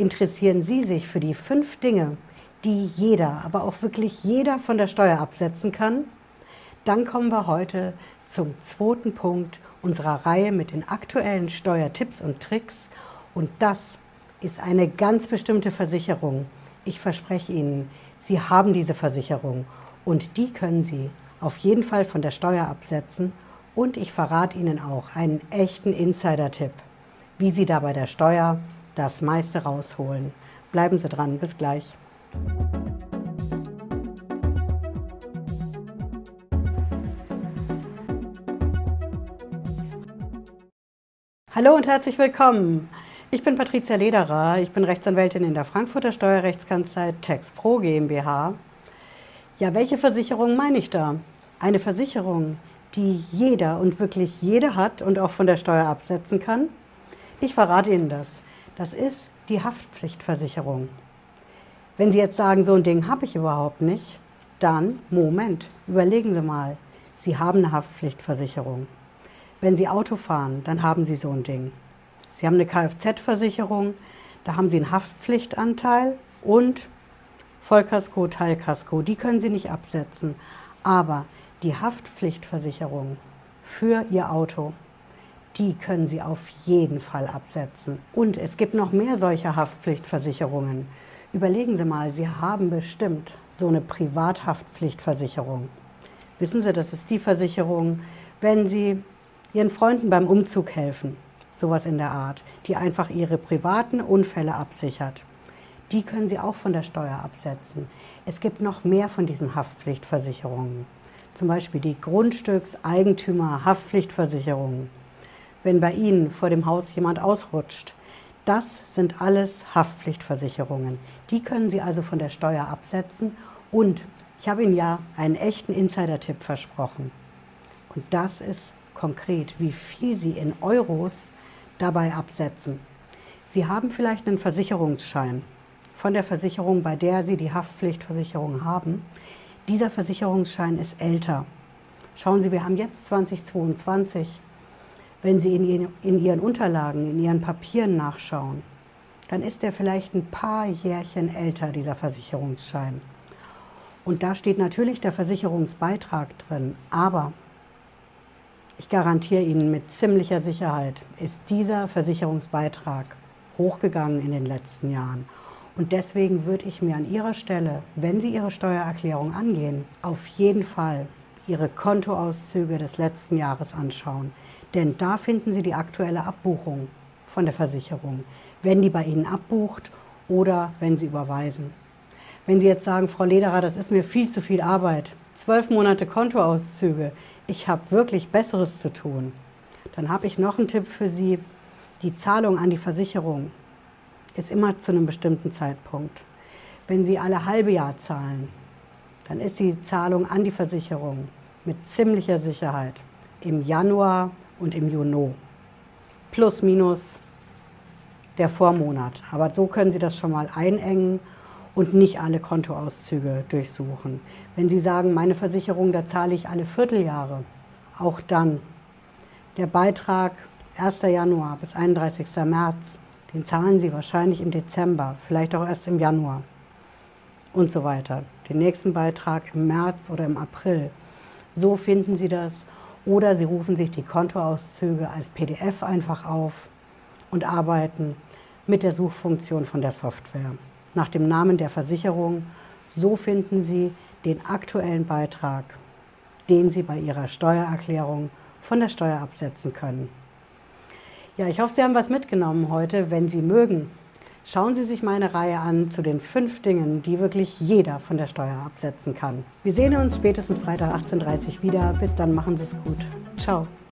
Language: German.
Interessieren Sie sich für die fünf Dinge, die jeder, aber auch wirklich jeder von der Steuer absetzen kann? Dann kommen wir heute zum zweiten Punkt unserer Reihe mit den aktuellen Steuertipps und Tricks. Und das ist eine ganz bestimmte Versicherung. Ich verspreche Ihnen, Sie haben diese Versicherung und die können Sie auf jeden Fall von der Steuer absetzen. Und ich verrate Ihnen auch einen echten Insider-Tipp, wie Sie da bei der Steuer das meiste rausholen. Bleiben Sie dran, bis gleich. Hallo und herzlich willkommen. Ich bin Patricia Lederer, ich bin Rechtsanwältin in der Frankfurter Steuerrechtskanzlei TaxPro GmbH. Ja, welche Versicherung meine ich da? Eine Versicherung, die jeder und wirklich jede hat und auch von der Steuer absetzen kann? Ich verrate Ihnen das. Das ist die Haftpflichtversicherung. Wenn Sie jetzt sagen, so ein Ding habe ich überhaupt nicht, dann, Moment, überlegen Sie mal. Sie haben eine Haftpflichtversicherung. Wenn Sie Auto fahren, dann haben Sie so ein Ding. Sie haben eine Kfz-Versicherung, da haben Sie einen Haftpflichtanteil und Vollkasko, Teilkasko. Die können Sie nicht absetzen. Aber die Haftpflichtversicherung für Ihr Auto, die können Sie auf jeden Fall absetzen. Und es gibt noch mehr solcher Haftpflichtversicherungen. Überlegen Sie mal, Sie haben bestimmt so eine Privathaftpflichtversicherung. Wissen Sie, das ist die Versicherung, wenn Sie Ihren Freunden beim Umzug helfen, sowas in der Art, die einfach Ihre privaten Unfälle absichert. Die können Sie auch von der Steuer absetzen. Es gibt noch mehr von diesen Haftpflichtversicherungen. Zum Beispiel die Grundstückseigentümer-Haftpflichtversicherung wenn bei Ihnen vor dem Haus jemand ausrutscht. Das sind alles Haftpflichtversicherungen. Die können Sie also von der Steuer absetzen. Und ich habe Ihnen ja einen echten Insider-Tipp versprochen. Und das ist konkret, wie viel Sie in Euros dabei absetzen. Sie haben vielleicht einen Versicherungsschein von der Versicherung, bei der Sie die Haftpflichtversicherung haben. Dieser Versicherungsschein ist älter. Schauen Sie, wir haben jetzt 2022 wenn Sie in, in Ihren Unterlagen, in Ihren Papieren nachschauen, dann ist der vielleicht ein paar Jährchen älter, dieser Versicherungsschein. Und da steht natürlich der Versicherungsbeitrag drin, aber ich garantiere Ihnen mit ziemlicher Sicherheit, ist dieser Versicherungsbeitrag hochgegangen in den letzten Jahren. Und deswegen würde ich mir an Ihrer Stelle, wenn Sie Ihre Steuererklärung angehen, auf jeden Fall Ihre Kontoauszüge des letzten Jahres anschauen. Denn da finden Sie die aktuelle Abbuchung von der Versicherung, wenn die bei Ihnen abbucht oder wenn Sie überweisen. Wenn Sie jetzt sagen, Frau Lederer, das ist mir viel zu viel Arbeit, zwölf Monate Kontoauszüge, ich habe wirklich Besseres zu tun, dann habe ich noch einen Tipp für Sie. Die Zahlung an die Versicherung ist immer zu einem bestimmten Zeitpunkt. Wenn Sie alle halbe Jahr zahlen, dann ist die Zahlung an die Versicherung mit ziemlicher Sicherheit im Januar und im Juni. Plus, minus der Vormonat. Aber so können Sie das schon mal einengen und nicht alle Kontoauszüge durchsuchen. Wenn Sie sagen, meine Versicherung, da zahle ich alle Vierteljahre, auch dann der Beitrag 1. Januar bis 31. März, den zahlen Sie wahrscheinlich im Dezember, vielleicht auch erst im Januar und so weiter. Den nächsten Beitrag im März oder im April. So finden Sie das oder Sie rufen sich die Kontoauszüge als PDF einfach auf und arbeiten mit der Suchfunktion von der Software. Nach dem Namen der Versicherung, so finden Sie den aktuellen Beitrag, den Sie bei Ihrer Steuererklärung von der Steuer absetzen können. Ja, ich hoffe, Sie haben was mitgenommen heute. Wenn Sie mögen, Schauen Sie sich meine Reihe an zu den fünf Dingen, die wirklich jeder von der Steuer absetzen kann. Wir sehen uns spätestens Freitag 18.30 Uhr wieder. Bis dann, machen Sie es gut. Ciao.